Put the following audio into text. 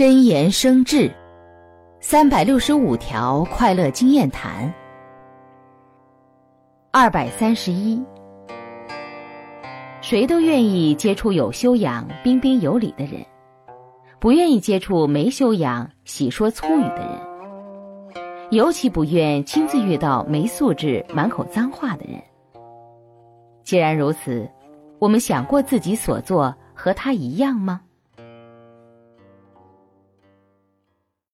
真言生智三百六十五条快乐经验谈二百三十一。谁都愿意接触有修养彬彬有礼的人不愿意接触没修养喜说粗语的人尤其不愿亲自遇到没素质满口脏话的人。既然如此我们想过自己所做和他一样吗？